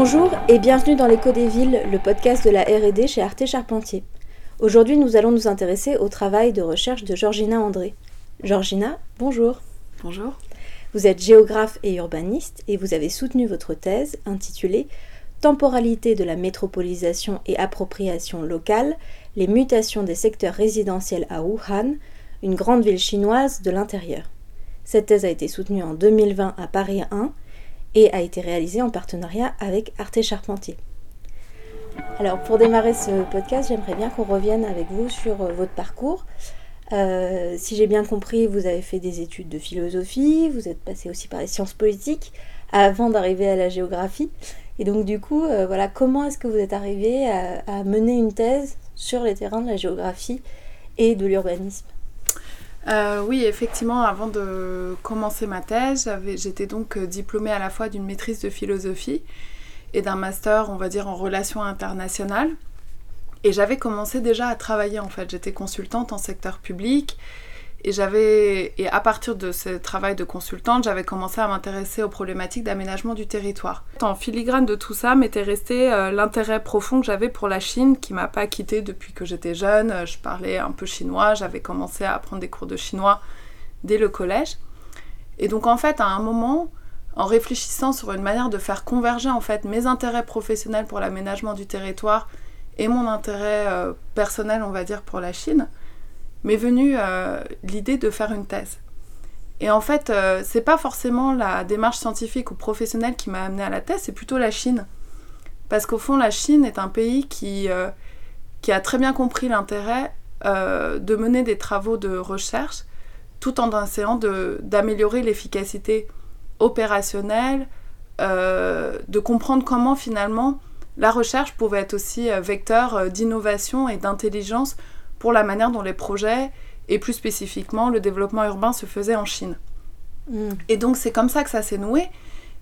Bonjour et bienvenue dans l'écho des villes, le podcast de la R&D chez Arte Charpentier. Aujourd'hui, nous allons nous intéresser au travail de recherche de Georgina André. Georgina, bonjour. Bonjour. Vous êtes géographe et urbaniste et vous avez soutenu votre thèse intitulée Temporalité de la métropolisation et appropriation locale, les mutations des secteurs résidentiels à Wuhan, une grande ville chinoise de l'intérieur. Cette thèse a été soutenue en 2020 à Paris 1 et a été réalisée en partenariat avec Arte Charpentier. Alors pour démarrer ce podcast, j'aimerais bien qu'on revienne avec vous sur euh, votre parcours. Euh, si j'ai bien compris, vous avez fait des études de philosophie, vous êtes passé aussi par les sciences politiques avant d'arriver à la géographie. Et donc du coup, euh, voilà, comment est-ce que vous êtes arrivé à, mener une thèse sur les terrains de la géographie et de l'urbanisme? Oui, effectivement, avant de commencer ma thèse, j'étais donc diplômée à la fois d'une maîtrise de philosophie et d'un master, on va dire, en relations internationales. Et j'avais commencé déjà à travailler en fait. J'étais consultante en secteur public et j'avais et à partir de ce travail de consultante, j'avais commencé à m'intéresser aux problématiques d'aménagement du territoire. En filigrane de tout ça m'était resté euh, l'intérêt profond que j'avais pour la Chine qui m'a pas quitté depuis que j'étais jeune. Je parlais un peu chinois, j'avais commencé à apprendre des cours de chinois dès le collège. Et donc en fait, à un moment, en réfléchissant sur une manière de faire converger en fait mes intérêts professionnels pour l'aménagement du territoire et mon intérêt euh, personnel, on va dire, pour la Chine, m'est venue euh, l'idée de faire une thèse. Et en fait, euh, c'est pas forcément la démarche scientifique ou professionnelle qui m'a amené à la thèse, c'est plutôt la Chine. Parce qu'au fond, la Chine est un pays qui, qui a très bien compris l'intérêt de mener des travaux de recherche tout en essayant d'améliorer l'efficacité opérationnel, euh, de comprendre comment finalement la recherche pouvait être aussi euh, vecteur euh, d'innovation et d'intelligence pour la manière dont les projets et plus spécifiquement le développement urbain se faisait en Chine. Mm. Et donc c'est comme ça que ça s'est noué.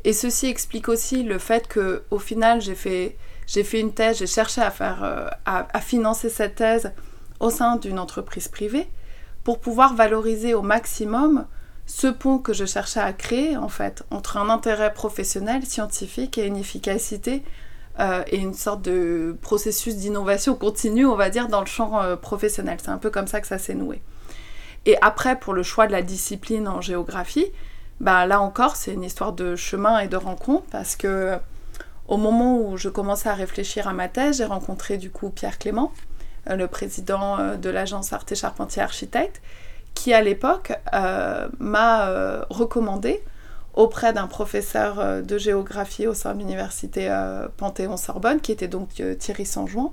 Et ceci explique aussi le fait que au final j'ai fait, j'ai fait une thèse, j'ai cherché à, faire, à financer cette thèse au sein d'une entreprise privée pour pouvoir valoriser au maximum ce pont que je cherchais à créer, en fait, entre un intérêt professionnel, scientifique et une efficacité euh, et une sorte de processus d'innovation continue, on va dire, dans le champ euh, professionnel. C'est un peu comme ça que ça s'est noué. Et après, pour le choix de la discipline en géographie, bah, là encore, c'est une histoire de chemin et de rencontre parce que au moment où je commençais à réfléchir à ma thèse, j'ai rencontré du coup Pierre Clément, euh, le président de l'agence Arte Charpentier Architecte, qui à l'époque euh, m'a euh, recommandé auprès d'un professeur euh, de géographie au sein de l'université Panthéon-Sorbonne, qui était donc Thierry Sanjouan,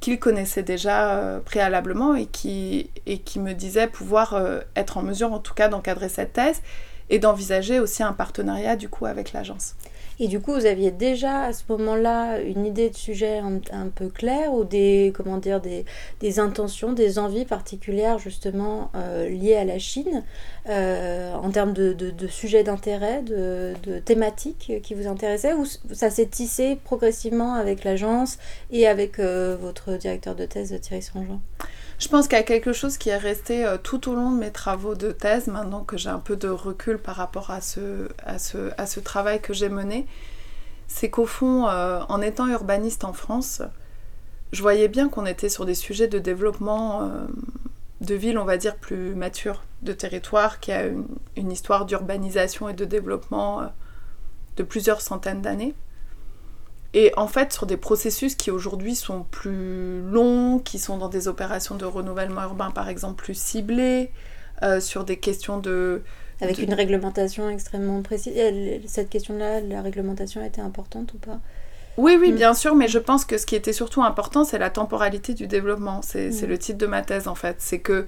qu'il connaissait déjà préalablement et qui, et qui me disait pouvoir être en mesure en tout cas d'encadrer cette thèse et d'envisager aussi un partenariat du coup avec l'agence. Et du coup, vous aviez déjà à ce moment-là une idée de sujet un, peu claire ou des, comment dire, des, intentions, des envies particulières justement euh, liées à la Chine euh, en termes de, sujets d'intérêt, de, thématiques qui vous intéressaient ou ça s'est tissé progressivement avec l'agence et avec euh, votre directeur de thèse Thierry Sanjean je pense qu'il y a quelque chose qui est resté euh, tout au long de mes travaux de thèse, maintenant que j'ai un peu de recul par rapport à ce, travail que j'ai mené. C'est qu'au fond, euh, en étant urbaniste en France, je voyais bien qu'on était sur des sujets de développement euh, de villes, on va dire, plus matures, de territoires qui a une histoire d'urbanisation et de développement de plusieurs centaines d'années. Et en fait, sur des processus qui aujourd'hui sont plus longs, qui sont dans des opérations de renouvellement urbain par exemple plus ciblées, euh, sur des questions de... Avec une réglementation extrêmement précise. Cette question-là, la réglementation a été importante ou pas? Oui, oui, mm. bien sûr, mais je pense que ce qui était surtout important, c'est la temporalité du développement. C'est mm. le titre de ma thèse, en fait. C'est que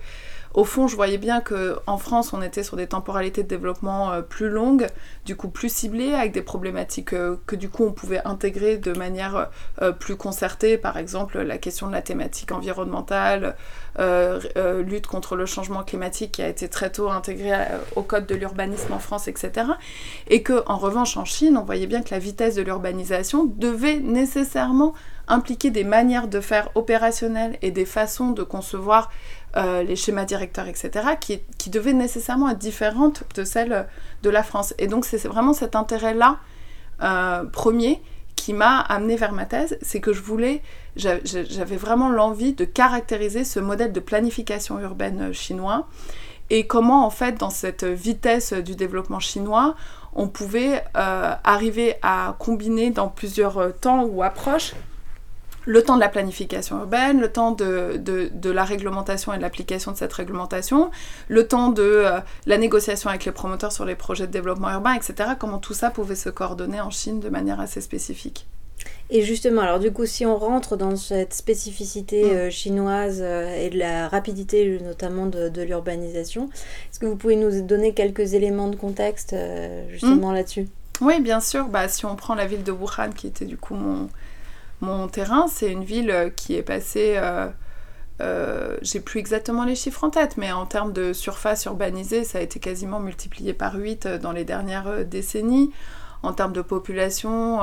au fond, je voyais bien qu'en France, on était sur des temporalités de développement euh, plus longues, du coup plus ciblées, avec des problématiques euh, que du coup on pouvait intégrer de manière euh, plus concertée, par exemple la question de la thématique environnementale, lutte contre le changement climatique qui a été très tôt intégrée au code de l'urbanisme en France, etc. Et que en revanche en Chine, on voyait bien que la vitesse de l'urbanisation devait nécessairement impliquer des manières de faire opérationnelles et des façons de concevoir euh, les schémas directeurs, etc., qui, devaient nécessairement être différentes de celles de la France. Et donc c'est vraiment cet intérêt-là, euh, premier, qui m'a amené vers ma thèse, c'est que je voulais, j'avais vraiment l'envie de caractériser ce modèle de planification urbaine chinois et comment en fait dans cette vitesse du développement chinois, on pouvait euh, arriver à combiner dans plusieurs temps ou approches le temps de la planification urbaine, le temps de, de, la réglementation et de l'application de cette réglementation, le temps de euh, la négociation avec les promoteurs sur les projets de développement urbain, etc. Comment tout ça pouvait se coordonner en Chine de manière assez spécifique. Et justement, alors du coup, si on rentre dans cette spécificité mm. euh, chinoise euh, et de la rapidité notamment de, de l'urbanisation, est-ce que vous pouvez nous donner quelques éléments de contexte justement mm. là-dessus? Oui, bien sûr. Bah, si on prend la ville de Wuhan, qui était du coup mon, mon terrain, c'est une ville euh, qui est passée, euh, euh, j'ai plus exactement les chiffres en tête, mais en termes de surface urbanisée, ça a été quasiment multiplié par 8 dans les dernières décennies. En termes de population,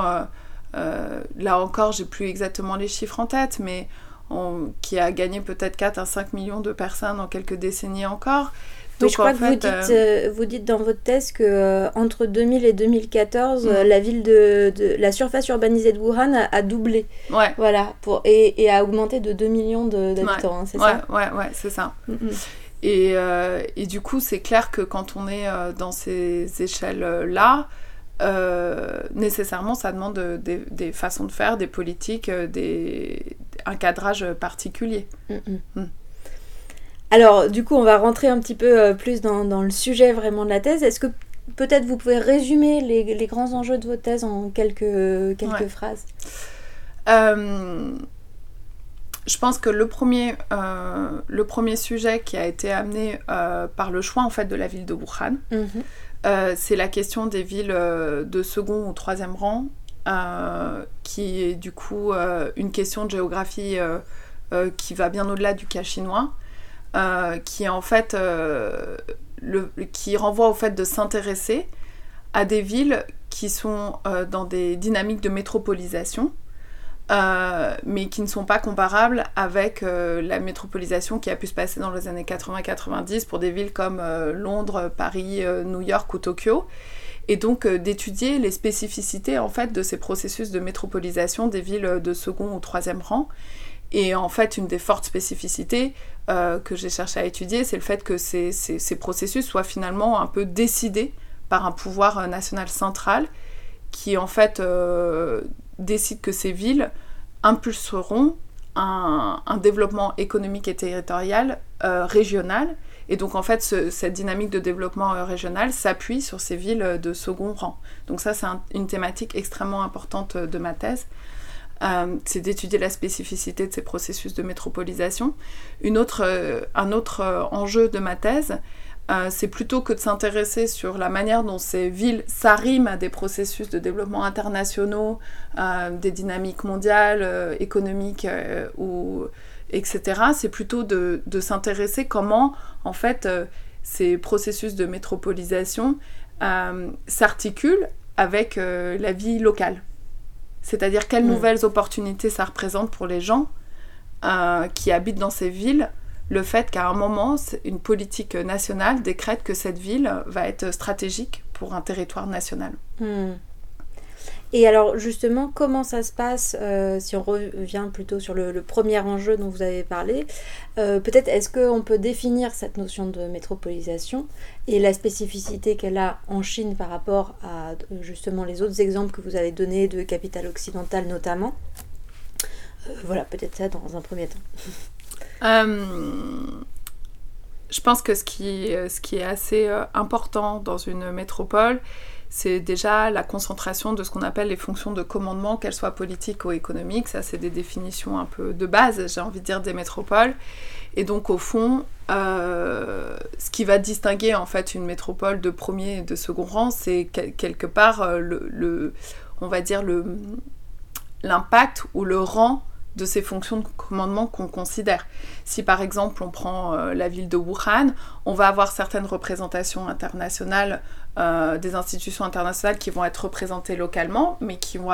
là encore, j'ai plus exactement les chiffres en tête, mais qui a gagné peut-être 4 à 5 millions de personnes en quelques décennies encore. Donc, je crois que vous, dites, euh, euh, vous dites dans votre thèse que euh, entre 2000 et 2014, mm. la ville de, la surface urbanisée de Wuhan a, doublé. Ouais. Voilà, pour, et, et, a augmenté de 2 millions d'habitants, hein, c'est ça Ouais, ouais, c'est ça. Mm, mm. Et, et, du coup, c'est clair que quand on est dans ces échelles-là, nécessairement, ça demande des, des, façons de faire, des politiques, des, un cadrage particulier. Alors, du coup, on va rentrer un petit peu euh, plus dans, le sujet vraiment de la thèse. Est-ce que peut-être vous pouvez résumer les, grands enjeux de votre thèse en quelques, quelques phrases? Euh, Je pense que le premier, euh, le premier sujet qui a été amené par le choix en fait de la ville de Wuhan, mhm. c'est la question des villes de second ou troisième rang, qui est du coup une question de géographie qui va bien au-delà du cas chinois. Euh, qui en fait euh, qui renvoie au fait de s'intéresser à des villes qui sont euh, dans des dynamiques de métropolisation, mais qui ne sont pas comparables avec la métropolisation qui a pu se passer dans les années 80-90 pour des villes comme Londres, Paris, New York ou Tokyo et donc d'étudier les spécificités en fait de ces processus de métropolisation des villes de second ou troisième rang. Et en fait, une des fortes spécificités, euh, que j'ai cherché à étudier, c'est le fait que ces, ces, processus soient finalement un peu décidés par un pouvoir euh, national central qui en fait euh, décide que ces villes impulseront un développement économique et territorial régional. Et donc en fait, cette dynamique de développement régional s'appuie sur ces villes de second rang. Donc ça, c'est une thématique extrêmement importante de ma thèse. Euh, c'est d'étudier la spécificité de ces processus de métropolisation. Euh, un autre euh, enjeu de ma thèse, c'est plutôt que de s'intéresser sur la manière dont ces villes s'arriment à des processus de développement internationaux, des dynamiques mondiales, économiques, ou, etc. C'est plutôt de, de s'intéresser comment, en fait, ces processus de métropolisation s'articulent avec la vie locale. C'est-à-dire quelles mm. nouvelles opportunités ça représente pour les gens euh, qui habitent dans ces villes, le fait qu'à un moment, une politique nationale décrète que cette ville va être stratégique pour un territoire national. Mm. Et alors justement, comment ça se passe euh, si on revient plutôt sur le, premier enjeu dont vous avez parlé euh, Peut-être est-ce qu'on peut définir cette notion de métropolisation et la spécificité qu'elle a en Chine par rapport à justement les autres exemples que vous avez donnés de capitale occidentale notamment? Euh, Voilà, peut-être ça dans un premier temps. je pense que ce qui, ce qui est assez important dans une métropole, c'est déjà la concentration de ce qu'on appelle les fonctions de commandement, qu'elles soient politiques ou économiques. Ça, c'est des définitions un peu de base, j'ai envie de dire, des métropoles. Et donc, au fond, euh, ce qui va distinguer en fait une métropole de premier et de second rang, c'est quelque part euh, le, on va dire l'impact ou le rang de ces fonctions de commandement qu'on considère. Si par exemple on prend euh, la ville de Wuhan, on va avoir certaines représentations internationales euh, des institutions internationales qui vont être représentées localement, mais qui vont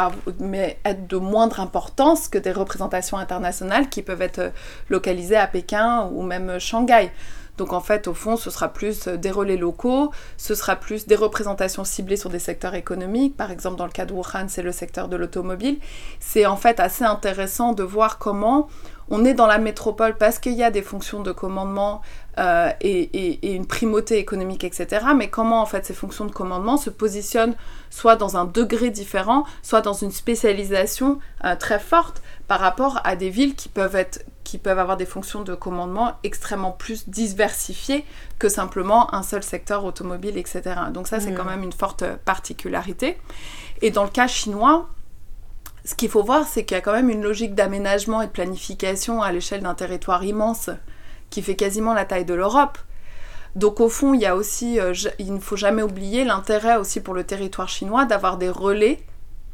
être de moindre importance que des représentations internationales qui peuvent être localisées à Pékin ou même Shanghai. Donc en fait, au fond, ce sera plus des relais locaux, ce sera plus des représentations ciblées sur des secteurs économiques. Par exemple, dans le cas de Wuhan, c'est le secteur de l'automobile. C'est en fait assez intéressant de voir comment on est dans la métropole parce qu'il y a des fonctions de commandement euh, et, une primauté économique, etc. Mais comment en fait ces fonctions de commandement se positionnent soit dans un degré différent, soit dans une spécialisation euh, très forte par rapport à des villes qui peuvent être qui peuvent avoir des fonctions de commandement extrêmement plus diversifiées que simplement un seul secteur automobile, etc. Donc ça, c'est quand mm. même une forte particularité. Et dans le cas chinois, ce qu'il faut voir, c'est qu'il y a quand même une logique d'aménagement et de planification à l'échelle d'un territoire immense qui fait quasiment la taille de l'Europe. Donc au fond, il y a aussi, euh, il ne faut jamais oublier l'intérêt aussi pour le territoire chinois d'avoir des relais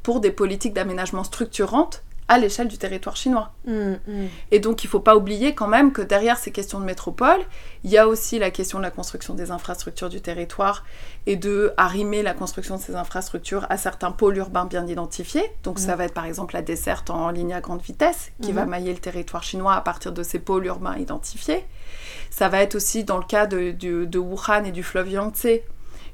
pour des politiques d'aménagement structurantes à l'échelle du territoire chinois. Mm, mm. Et donc il ne faut pas oublier quand même que derrière ces questions de métropole, il y a aussi la question de la construction des infrastructures du territoire et de arrimer la construction de ces infrastructures à certains pôles urbains bien identifiés. Donc ça mm. va être par exemple la desserte en ligne à grande vitesse qui va mailler le territoire chinois à partir de ces pôles urbains identifiés. Ça va être aussi dans le cas de, de Wuhan et du fleuve Yangtze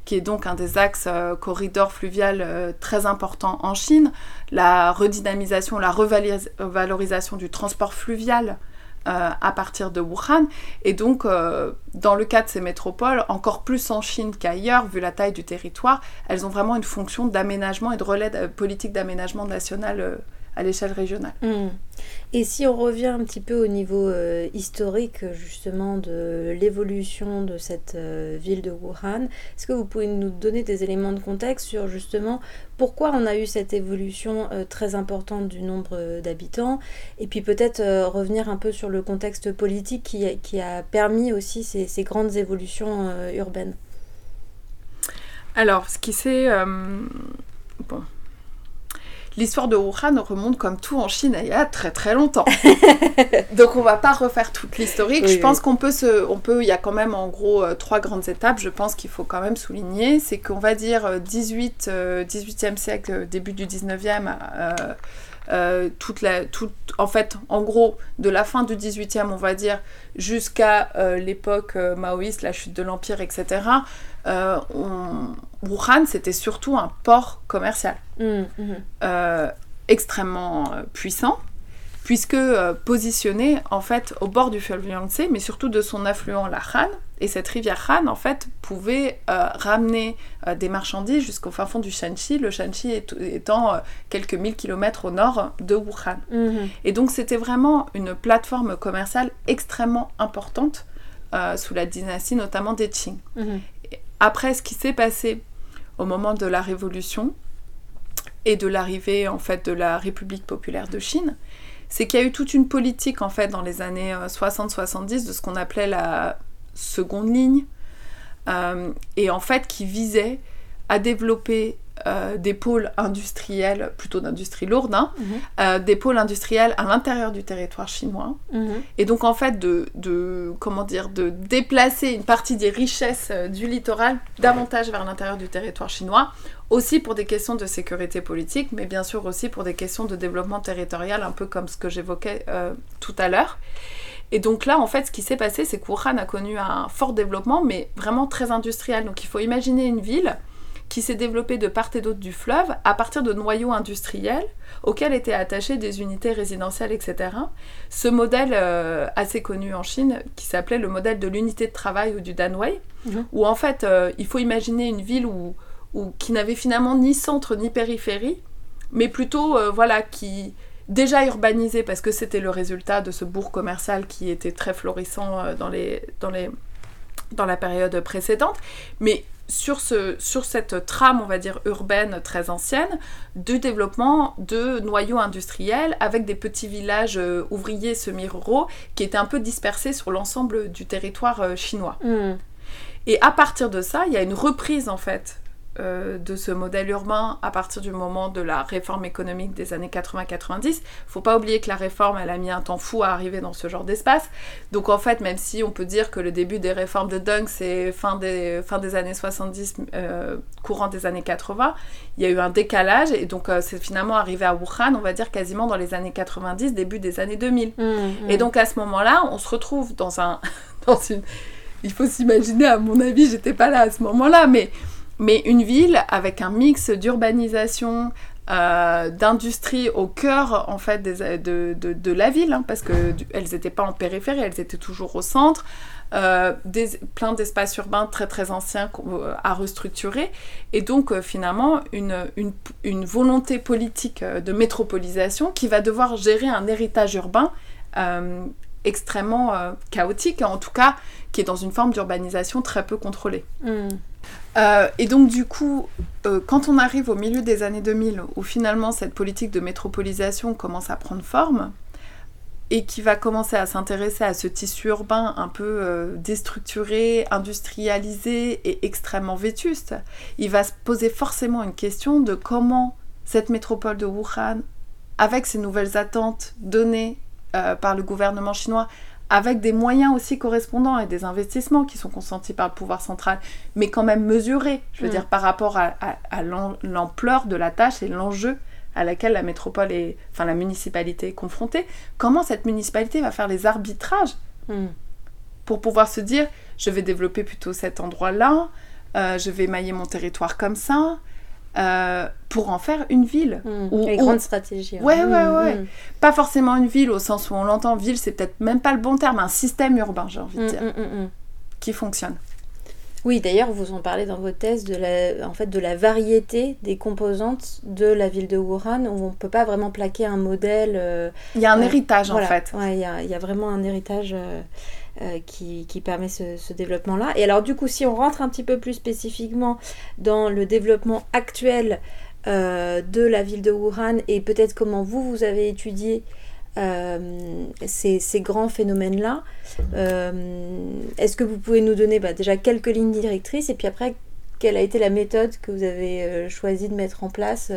qui est donc un des axes euh, corridors fluvial euh, très importants en Chine, la redynamisation, la revalorisation du transport fluvial euh, à partir de Wuhan. Et donc, dans le cas de ces métropoles, encore plus en Chine qu'ailleurs, vu la taille du territoire, elles ont vraiment une fonction d'aménagement et de relais de politique d'aménagement national à l'échelle régionale. Hmm. Et si on revient un petit peu au niveau euh, historique justement de l'évolution de cette euh, ville de Wuhan, est-ce que vous pouvez nous donner des éléments de contexte sur justement pourquoi on a eu cette évolution euh, très importante du nombre d'habitants? Et puis peut-être revenir un peu sur le contexte politique qui, a, qui a permis aussi ces, ces grandes évolutions urbaines Alors, ce qui s'est... bon, l'histoire de Wuhan remonte comme tout en Chine il y a très très longtemps. Donc on va pas refaire toute l'historique. je pense qu'on peut se, on peut, il y a quand même en gros euh, trois grandes étapes. Je pense qu'il faut quand même souligner, c'est qu'on va dire 18, euh, 18e euh, siècle, début du 19e. toute la, toute, en fait, en gros, de la fin du 18e, on va dire, jusqu'à l'époque maoïste, la chute de l'Empire, etc., euh, Wuhan, c'était surtout un port commercial mmh, mmh. Euh, extrêmement euh, puissant, puisque positionné en fait au bord du fleuve Yangtze, mais surtout de son affluent la Han. Et cette rivière Han, en fait, pouvait ramener des marchandises jusqu'au fin fond du Shanxi, le Shanxi étant quelques mille kilomètres au nord de Wuhan. Mmh. Et donc c'était vraiment une plateforme commerciale extrêmement importante sous la dynastie notamment des Qing après ce qui s'est passé au moment de la Révolution et de l'arrivée en fait de la République populaire de Chine, c'est qu'il y a eu toute une politique en fait dans les années 60-70 euh, de ce qu'on appelait la seconde ligne euh, et en fait qui visait à développer euh, des pôles industriels, plutôt d'industrie lourde, hein, mhm. euh, des pôles industriels à l'intérieur du territoire chinois. Mhm. Et donc en fait de, comment dire, de déplacer une partie des richesses euh, du littoral davantage vers l'intérieur du territoire chinois, aussi pour des questions de sécurité politique, mais bien sûr aussi pour des questions de développement territorial, un peu comme ce que j'évoquais tout à l'heure. Et donc là, en fait, ce qui s'est passé, c'est que Wuhan a connu un fort développement, mais vraiment très industriel. Donc il faut imaginer une ville qui s'est développé de part et d'autre du fleuve à partir de noyaux industriels auxquels étaient attachées des unités résidentielles, etc. Ce modèle euh, assez connu en Chine, qui s'appelait le modèle de l'unité de travail ou du Danwei, mhm. où en fait euh, il faut imaginer une ville où, qui n'avait finalement ni centre ni périphérie, mais plutôt euh, voilà qui déjà urbanisée parce que c'était le résultat de ce bourg commercial qui était très florissant dans les dans les dans la période précédente, mais sur, ce, sur cette trame, on va dire, urbaine très ancienne, de développement de noyaux industriels avec des petits villages euh, ouvriers semi-ruraux qui étaient un peu dispersés sur l'ensemble du territoire euh, chinois. Hmm. Et à partir de ça, il y a une reprise en fait euh, de ce modèle urbain à partir du moment de la réforme économique des années 80-90. Faut pas oublier que la réforme, elle a mis un temps fou à arriver dans ce genre d'espace. Donc en fait, même si on peut dire que le début des réformes de Deng, c'est fin des, fin des années 70, euh, courant des années 80, il y a eu un décalage et donc euh, c'est finalement arrivé à Wuhan, on va dire quasiment dans les années 90, début des années 2000. Mmh, mmh. Et donc à ce moment-là, on se retrouve dans un... dans une il faut s'imaginer, à mon avis, j'étais pas là à ce moment-là, mais, mais une ville avec un mix d'urbanisation, euh, d'industrie au cœur en fait de, la ville, hein, parce qu'elles n'étaient pas en périphérie, elles étaient toujours au centre. Euh, plein d'espaces urbains très très anciens euh, à restructurer, et donc finalement une, une, volonté politique de métropolisation qui va devoir gérer un héritage urbain extrêmement chaotique, en tout cas qui est dans une forme d'urbanisation très peu contrôlée. Mm. Euh, et donc du coup, euh, quand on arrive au milieu des années 2000, où finalement cette politique de métropolisation commence à prendre forme, et qui va commencer à s'intéresser à ce tissu urbain un peu euh, déstructuré, industrialisé et extrêmement vétuste, il va se poser forcément une question de comment cette métropole de Wuhan, avec ses nouvelles attentes données par le gouvernement chinois, avec des moyens aussi correspondants et des investissements qui sont consentis par le pouvoir central, mais quand même mesurés, je veux mm. dire, par rapport à, l'ampleur de la tâche et l'enjeu à laquelle la métropole est, enfin la municipalité est confrontée, comment cette municipalité va faire les arbitrages mm. pour pouvoir se dire, je vais développer plutôt cet endroit-là, euh, je vais mailler mon territoire comme ça, euh, pour en faire une ville. Mmh. Ou, Les grandes stratégies. Ouais, ouais, ouais. Mmh. Pas forcément une ville au sens où on l'entend. Ville, c'est peut-être même pas le bon terme. Un système urbain, j'ai envie de dire, qui fonctionne. Oui, d'ailleurs, vous en parlez dans vos thèses de la, en fait, de la variété des composantes de la ville de Wuhan, où on ne peut pas vraiment plaquer un modèle. Euh, il y a un euh, héritage, en fait. il y, a, y, a, vraiment un héritage euh, qui, qui, permet ce, développement-là. Et alors, du coup, si on rentre un petit peu plus spécifiquement dans le développement actuel de la ville de Wuhan et peut-être comment vous, vous avez étudié euh, ces, ces, grands phénomènes-là. Euh, est-ce que vous pouvez nous donner bah, déjà quelques lignes directrices et puis après, quelle a été la méthode que vous avez euh, choisi de mettre en place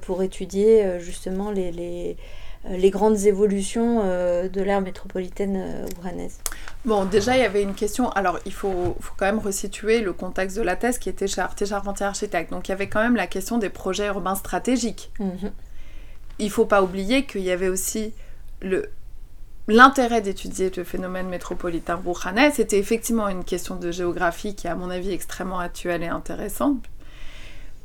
pour étudier justement les, les, les, grandes évolutions de l'ère métropolitaine ouranaise Bon, déjà, il y avait une question. Alors, il faut, faut, quand même resituer le contexte de la thèse qui était chez Arte Charpentier Architecte. Donc, il y avait quand même la question des projets urbains stratégiques. Mmh il faut pas oublier qu'il y avait aussi le l'intérêt d'étudier le phénomène métropolitain rouhanais, c'était effectivement une question de géographie qui est à mon avis extrêmement actuelle et intéressante,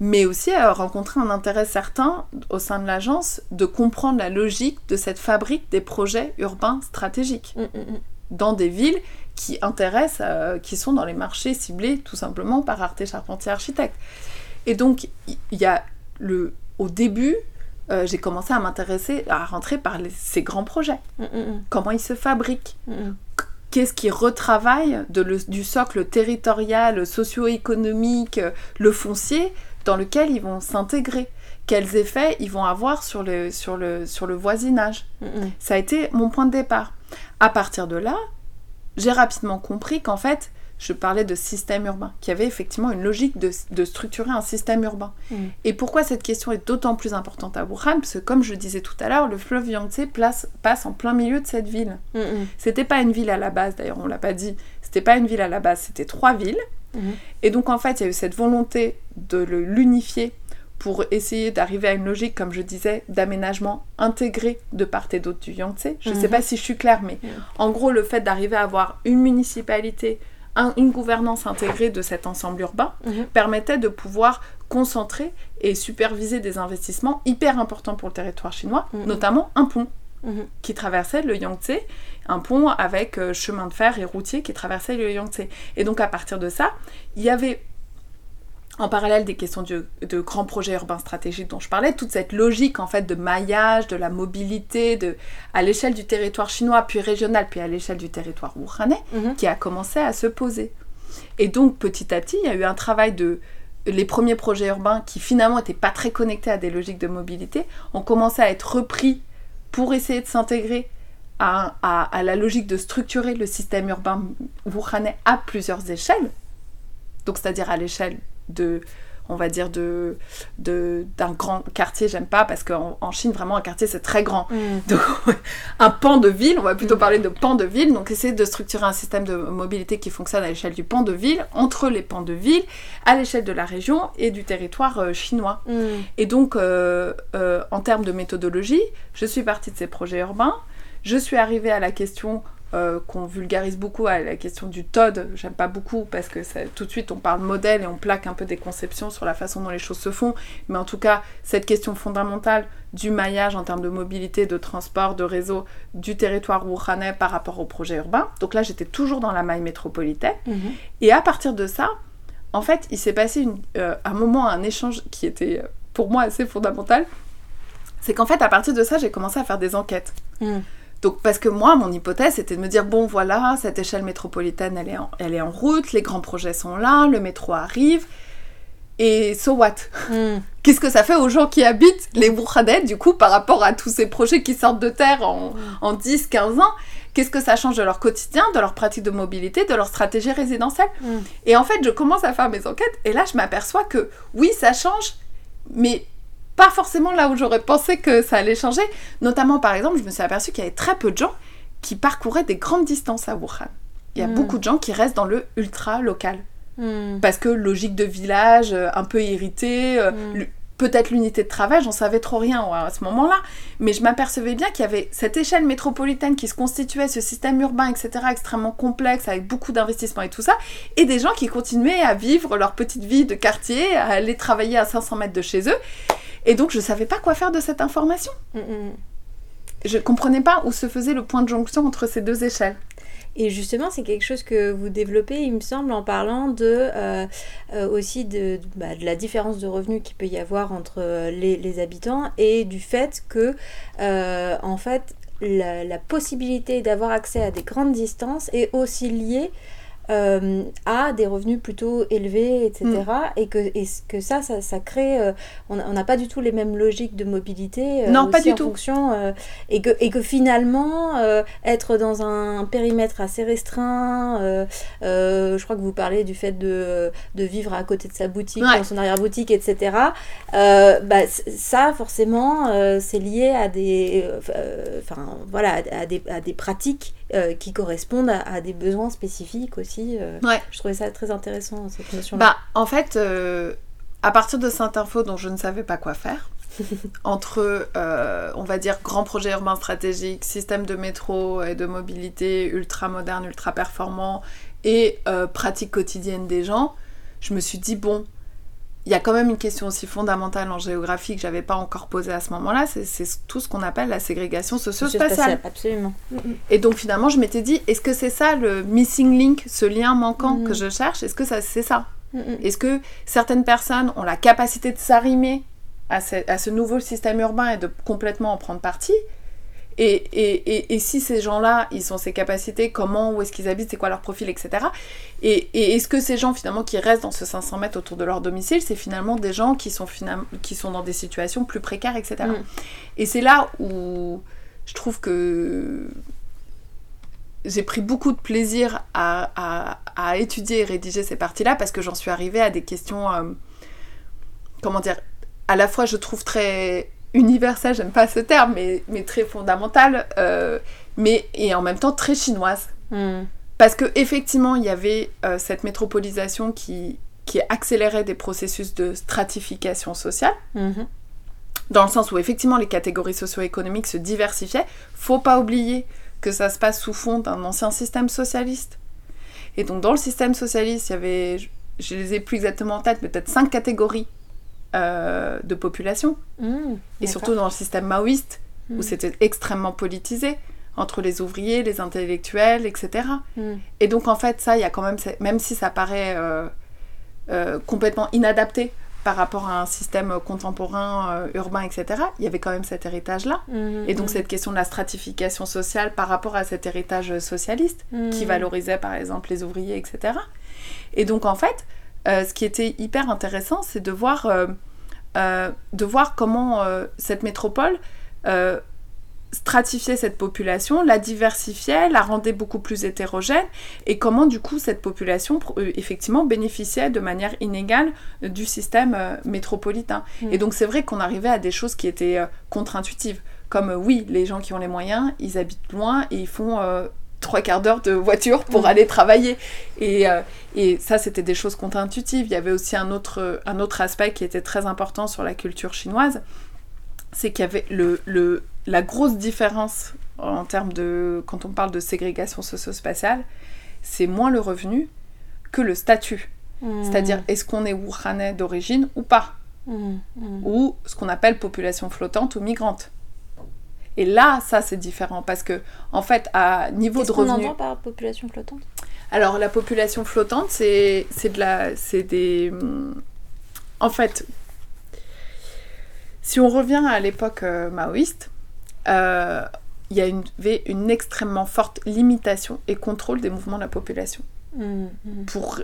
mais aussi à rencontrer un intérêt certain au sein de l'agence de comprendre la logique de cette fabrique des projets urbains stratégiques mm, mm, mm. dans des villes qui intéressent, euh, qui sont dans les marchés ciblés tout simplement par Arte Charpentier Architecte. Et donc il y a le, au début euh, j'ai commencé à m'intéresser, à rentrer par ces grands projets. Mm, mm, mm. Comment ils se fabriquent Qu'est-ce qui retravaille du socle territorial, socio-économique, le foncier, dans lequel ils vont s'intégrer Quels effets ils vont avoir sur le, sur le, sur le voisinage Ça a été mon point de départ. À partir de là, j'ai rapidement compris qu'en fait, je parlais de système urbain, qui avait effectivement une logique de, structurer un système urbain. Mm. Et pourquoi cette question est d'autant plus importante à Wuhan Parce que, comme je disais tout à l'heure, le fleuve Yangtze passe en plein milieu de cette ville. Mm, mm. C'était pas une ville à la base, d'ailleurs, on l'a pas dit. C'était pas une ville à la base, c'était trois villes. Et donc, en fait, il y a eu cette volonté de l'unifier pour essayer d'arriver à une logique, comme je disais, d'aménagement intégré de part et d'autre du Yangtze. Je ne sais pas si je suis claire, mais en gros, le fait d'arriver à avoir une municipalité une gouvernance intégrée de cet ensemble urbain mhm. permettait de pouvoir concentrer et superviser des investissements hyper importants pour le territoire chinois, mhm. notamment un pont mhm. qui traversait le Yangtze, un pont avec euh, chemin de fer et routier qui traversait le Yangtze. Et donc à partir de ça, il y avait en parallèle des questions de, grands projets urbains stratégiques dont je parlais, toute cette logique en fait de maillage, de la mobilité, de, à l'échelle du territoire chinois, puis régional, puis à l'échelle du territoire wuhanais, mhm. qui a commencé à se poser. Et donc petit à petit, il y a eu un travail de... Les premiers projets urbains qui finalement n'étaient pas très connectés à des logiques de mobilité ont commencé à être repris pour essayer de s'intégrer à, la logique de structurer le système urbain wuhanais à plusieurs échelles. Donc c'est-à-dire à l'échelle de on va dire de d'un grand quartier j'aime pas parce qu'en en Chine vraiment un quartier c'est très grand mm. donc un pan de ville on va plutôt mm. parler de pan de ville donc essayer de structurer un système de mobilité qui fonctionne à l'échelle du pan de ville entre les pans de ville à l'échelle de la région et du territoire euh, chinois mm. et donc euh, euh, en termes de méthodologie je suis partie de ces projets urbains je suis arrivée à la question euh, qu'on vulgarise beaucoup à la question du TOD. J'aime pas beaucoup parce que tout de suite on parle modèle et on plaque un peu des conceptions sur la façon dont les choses se font. Mais en tout cas, cette question fondamentale du maillage en termes de mobilité, de transport, de réseau du territoire rouhanais par rapport au projet urbain. Donc là, j'étais toujours dans la maille métropolitaine. Mhm. Et à partir de ça, en fait, il s'est passé euh, un moment, un échange qui était euh, pour moi assez fondamental. C'est qu'en fait, à partir de ça, j'ai commencé à faire des enquêtes. Mhm. Donc, parce que moi, mon hypothèse, c'était de me dire, bon, voilà, cette échelle métropolitaine, elle est en, elle est en route, les grands projets sont là, le métro arrive, et so what? Hmm. Qu'est-ce que ça fait aux gens qui habitent les Bourkhadets, du coup, par rapport à tous ces projets qui sortent de terre en, en 10, 15 ans? Qu'est-ce que ça change de leur quotidien, de leur pratique de mobilité, de leur stratégie résidentielle? Hmm. Et en fait, je commence à faire mes enquêtes, et là, je m'aperçois que oui, ça change, mais pas forcément là où j'aurais pensé que ça allait changer. Notamment, par exemple, je me suis aperçue qu'il y avait très peu de gens qui parcouraient des grandes distances à Wuhan. Il y a hmm. beaucoup de gens qui restent dans le ultra local. Hmm. Parce que logique de village, euh, un peu irrité, euh, hmm. peut-être l'unité de travail, j'en savais trop rien à ce moment-là, mais je m'apercevais bien qu'il y avait cette échelle métropolitaine qui se constituait, ce système urbain, etc., extrêmement complexe, avec beaucoup d'investissements et tout ça, et des gens qui continuaient à vivre leur petite vie de quartier, à aller travailler à 500 mètres de chez eux. Et donc, je ne savais pas quoi faire de cette information. Je mm, mm. Je comprenais pas où se faisait le point de jonction entre ces deux échelles. Et justement, c'est quelque chose que vous développez, il me semble, en parlant de euh, euh, aussi de, bah, de, la différence de revenus qu'il peut y avoir entre euh, les, habitants et du fait que, en fait, la, la possibilité d'avoir accès à des grandes distances est aussi liée euh, a des revenus plutôt élevés, etc. Mm. Et, que, et que ça, ça, ça crée... Euh, on n'a pas du tout les mêmes logiques de mobilité. Euh, non, pas du tout. Fonction, et, que, et que finalement, être dans un périmètre assez restreint, je crois que vous parlez du fait de, de vivre à côté de sa boutique, dans son arrière-boutique, etc. bah, ça, forcément, c'est lié à des... Enfin, voilà, à des, à des pratiques qui correspondent à, à, des besoins spécifiques aussi euh, ouais. Je trouvais ça très intéressant, cette notion-là. Bah, en fait, euh, à partir de cette info dont je ne savais pas quoi faire, entre, euh, on va dire, grands projets urbains stratégiques, système de métro et de mobilité ultra moderne, ultra performant, et pratique quotidienne des gens, je me suis dit, bon, il y a quand même une question aussi fondamentale en géographie que j'avais pas encore posée à ce moment-là, c'est tout ce qu'on appelle la ségrégation socio-spatiale. Absolument. Et donc finalement, je m'étais dit, est-ce que c'est ça le missing link, ce lien manquant que je cherche Est-ce que ça, c'est ça? Est-ce que certaines personnes ont la capacité de s'arrimer à ce nouveau système urbain et de complètement en prendre partie et, et, et, si ces gens-là, ils ont ces capacités, comment, où est-ce qu'ils habitent, c'est quoi leur profil, etc. Et, est-ce que ces gens, finalement, qui restent dans ce 500 mètres autour de leur domicile, c'est finalement des gens qui sont, finalement, qui sont dans des situations plus précaires, etc. Mm. Et c'est là où je trouve que j'ai pris beaucoup de plaisir à, à, à, étudier et rédiger ces parties-là parce que j'en suis arrivée à des questions, euh, comment dire, à la fois je trouve très universelle, j'aime pas ce terme, mais, mais très fondamentale, euh, mais et en même temps très chinoise. Hmm. Parce que effectivement, il y avait euh, cette métropolisation qui, qui accélérait des processus de stratification sociale. Mhm. Dans le sens où effectivement les catégories socio-économiques se diversifiaient, faut pas oublier que ça se passe sous fond d'un ancien système socialiste. Et donc dans le système socialiste, il y avait, je les ai plus exactement en tête, peut-être cinq catégories euh, de population. Mmh, et surtout dans le système maoïste, où mmh. c'était extrêmement politisé entre les ouvriers, les intellectuels, etc. Mmh. Et donc en fait, ça, il y a quand même, même si ça paraît euh, euh, complètement inadapté par rapport à un système contemporain, urbain, etc., il y avait quand même cet héritage-là. et donc cette question de la stratification sociale par rapport à cet héritage socialiste, qui valorisait par exemple les ouvriers, etc. Et donc en fait, euh, ce qui était hyper intéressant, c'est de voir, euh, euh, de voir comment cette métropole stratifiait cette population, la diversifiait, la rendait beaucoup plus hétérogène, et comment du coup cette population effectivement bénéficiait de manière inégale du système métropolitain. Mm. Et donc c'est vrai qu'on arrivait à des choses qui étaient contre-intuitives, comme oui, les gens qui ont les moyens, ils habitent loin et ils font trois quarts d'heure de voiture pour mm. aller travailler. Et, euh, et ça, c'était des choses contre-intuitives. Il y avait aussi un autre, un autre aspect qui était très important sur la culture chinoise. c'est qu'il y avait le, le, la grosse différence en termes de. quand on parle de ségrégation socio-spatiale, c'est moins le revenu que le statut. Hmm. C'est-à-dire, est-ce qu'on est Wuhanais d'origine ou pas? Hmm. Ou ce qu'on appelle population flottante ou migrante. Et là, ça, c'est différent parce que, en fait, à niveau Qu'est-ce de qu'on revenu. entend par population flottante? Alors, la population flottante, c'est c'est de la. C'est des. En fait, si on revient à l'époque euh, maoïste, euh, il y a une, avait une extrêmement forte limitation et contrôle des mouvements de la population Hmm, hmm, pour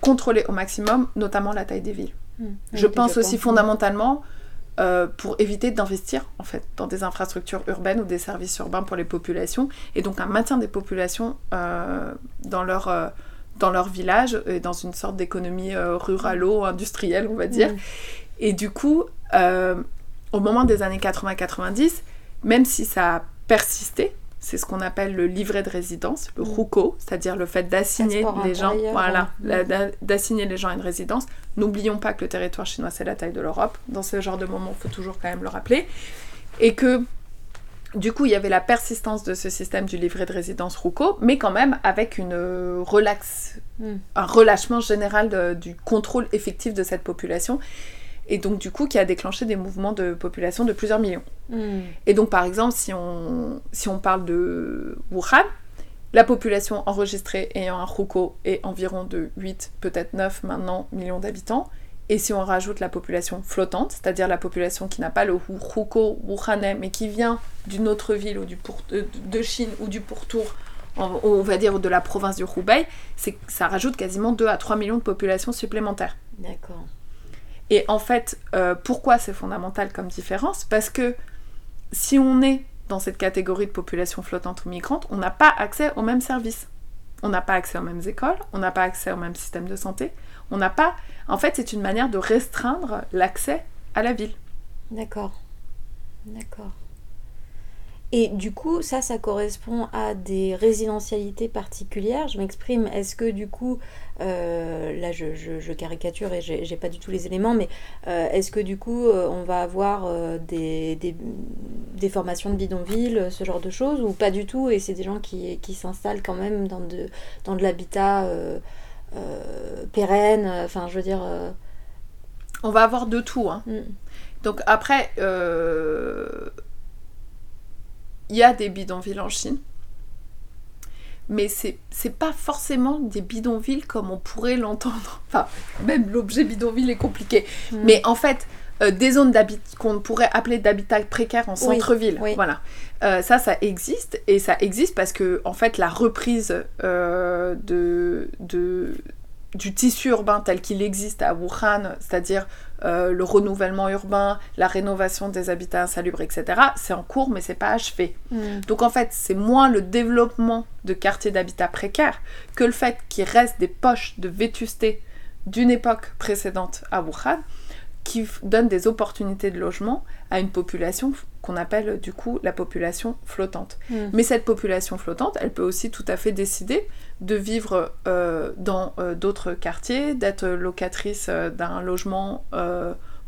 contrôler au maximum, notamment la taille des villes. hmm. Je pense aussi fondamentalement euh, pour éviter d'investir en fait dans des infrastructures urbaines ou des services urbains pour les populations et donc un maintien des populations euh, dans leur euh, dans leur village et dans une sorte d'économie ruralo-industrielle on va dire Hmm. et du coup au moment des années 80-90 même si ça a persisté c'est ce qu'on appelle le livret de résidence, le Mm. RUCO, c'est-à-dire le fait d'assigner Passeport les gens, intérieur, voilà, ouais. la- d'a- d'assigner les gens à une résidence. N'oublions pas que le territoire chinois, c'est la taille de l'Europe. Dans ce genre de moment, il faut toujours quand même le rappeler. Et que, du coup, il y avait la persistance de ce système du livret de résidence RUCO, mais quand même avec une euh, relax, Mm. un relâchement général de- du contrôle effectif de cette population. Et donc, du coup, qui a déclenché des mouvements de population de plusieurs millions. Hmm. Et donc, par exemple, si on, si on parle de Wuhan, la population enregistrée ayant un RUCO est environ de 8, peut-être 9 maintenant millions d'habitants. Et si on rajoute la population flottante, c'est-à-dire la population qui n'a pas le RUCO wuhanais, mais qui vient d'une autre ville ou du pour- de, de Chine ou du pourtour, on va dire de la province du Hubei, ça rajoute quasiment 2 à 3 millions de populations supplémentaires. D'accord. Et en fait, euh, pourquoi c'est fondamental comme différence? Parce que si on est dans cette catégorie de population flottante ou migrante, on n'a pas accès aux mêmes services. On n'a pas accès aux mêmes écoles, on n'a pas accès au même système de santé, on n'a pas... En fait, c'est une manière de restreindre l'accès à la ville. D'accord. D'accord. Et du coup, ça, ça correspond à des résidentialités particulières. Je m'exprime. Est-ce que du coup, euh, là, je, je- je caricature et j'ai pas du tout les éléments, mais euh, est-ce que du coup, euh, on va avoir euh, des, des, des formations de bidonville, ce genre de choses, ou pas du tout Et c'est des gens qui, qui s'installent quand même dans de, dans de l'habitat pérenne. Enfin, je veux dire. On va avoir de tout. hein. hmm. Donc après, euh, il y a des bidonvilles en Chine, mais c'est pas forcément des bidonvilles comme on pourrait l'entendre. Enfin, même l'objet bidonville est compliqué. Hmm. Mais en fait, euh, des zones qu'on pourrait appeler d'habitat précaire en Oui, centre-ville, oui. voilà. Euh, ça, ça existe et ça existe parce que en fait, la reprise euh, de, de du tissu urbain tel qu'il existe à Wuhan, c'est-à-dire euh, le renouvellement urbain, la rénovation des habitats insalubres, etc., c'est en cours, mais c'est pas achevé. Hmm. Donc en fait, c'est moins le développement de quartiers d'habitat précaires que le fait qu'il reste des poches de vétusté d'une époque précédente à Wuhan qui donnent des opportunités de logement à une population qu'on appelle du coup la population flottante. Hmm. Mais cette population flottante, elle peut aussi tout à fait décider de vivre euh, dans euh, d'autres quartiers, d'être locatrice euh, d'un logement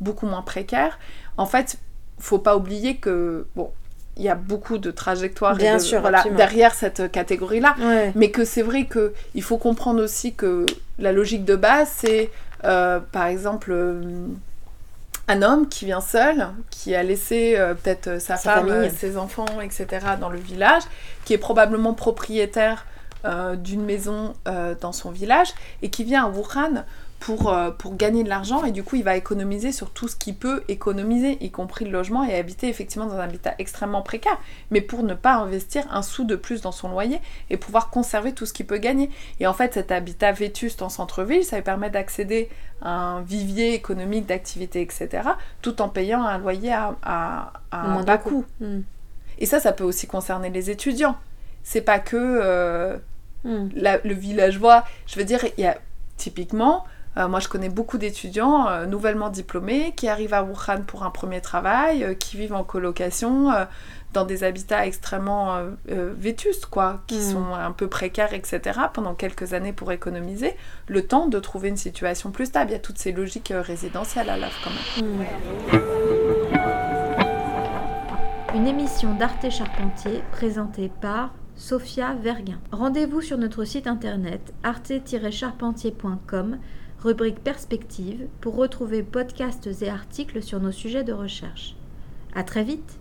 beaucoup moins précaire. En fait, faut pas oublier que bon, il y a beaucoup de trajectoires et Bien de- sûr, voilà, derrière cette catégorie-là. Ouais. Mais que c'est vrai que il faut comprendre aussi que la logique de base, c'est par exemple un homme qui vient seul, qui a laissé euh, peut-être euh, sa, Sa femme, famille. euh, ses enfants, etc. dans le village, qui est probablement propriétaire euh, d'une maison euh, dans son village et qui vient à Wuhan pour, euh, pour gagner de l'argent et du coup il va économiser sur tout ce qu'il peut économiser, y compris le logement et habiter effectivement dans un habitat extrêmement précaire, mais pour ne pas investir un sou de plus dans son loyer et pouvoir conserver tout ce qu'il peut gagner. Et en fait cet habitat vétuste en centre-ville, ça lui permet d'accéder à un vivier économique d'activité, etc., tout en payant un loyer à, à, à un Moins bas coût. Hmm. Et ça, ça peut aussi concerner les étudiants. C'est pas que euh, Hmm. la- le villageois. Je veux dire, il y a typiquement, euh, moi je connais beaucoup d'étudiants euh, nouvellement diplômés qui arrivent à Wuhan pour un premier travail, euh, qui vivent en colocation euh, dans des habitats extrêmement euh, euh, vétustes, quoi, qui Mm. sont un peu précaires, etc., pendant quelques années pour économiser, le temps de trouver une situation plus stable. Il y a toutes ces logiques euh, résidentielles à l'œuvre quand même. Hmm. une émission d'Arte Charpentier présentée par Sophia Verguin. Rendez-vous sur notre site internet arte-charpentier.com, rubrique Perspective, pour retrouver podcasts et articles sur nos sujets de recherche. À très vite!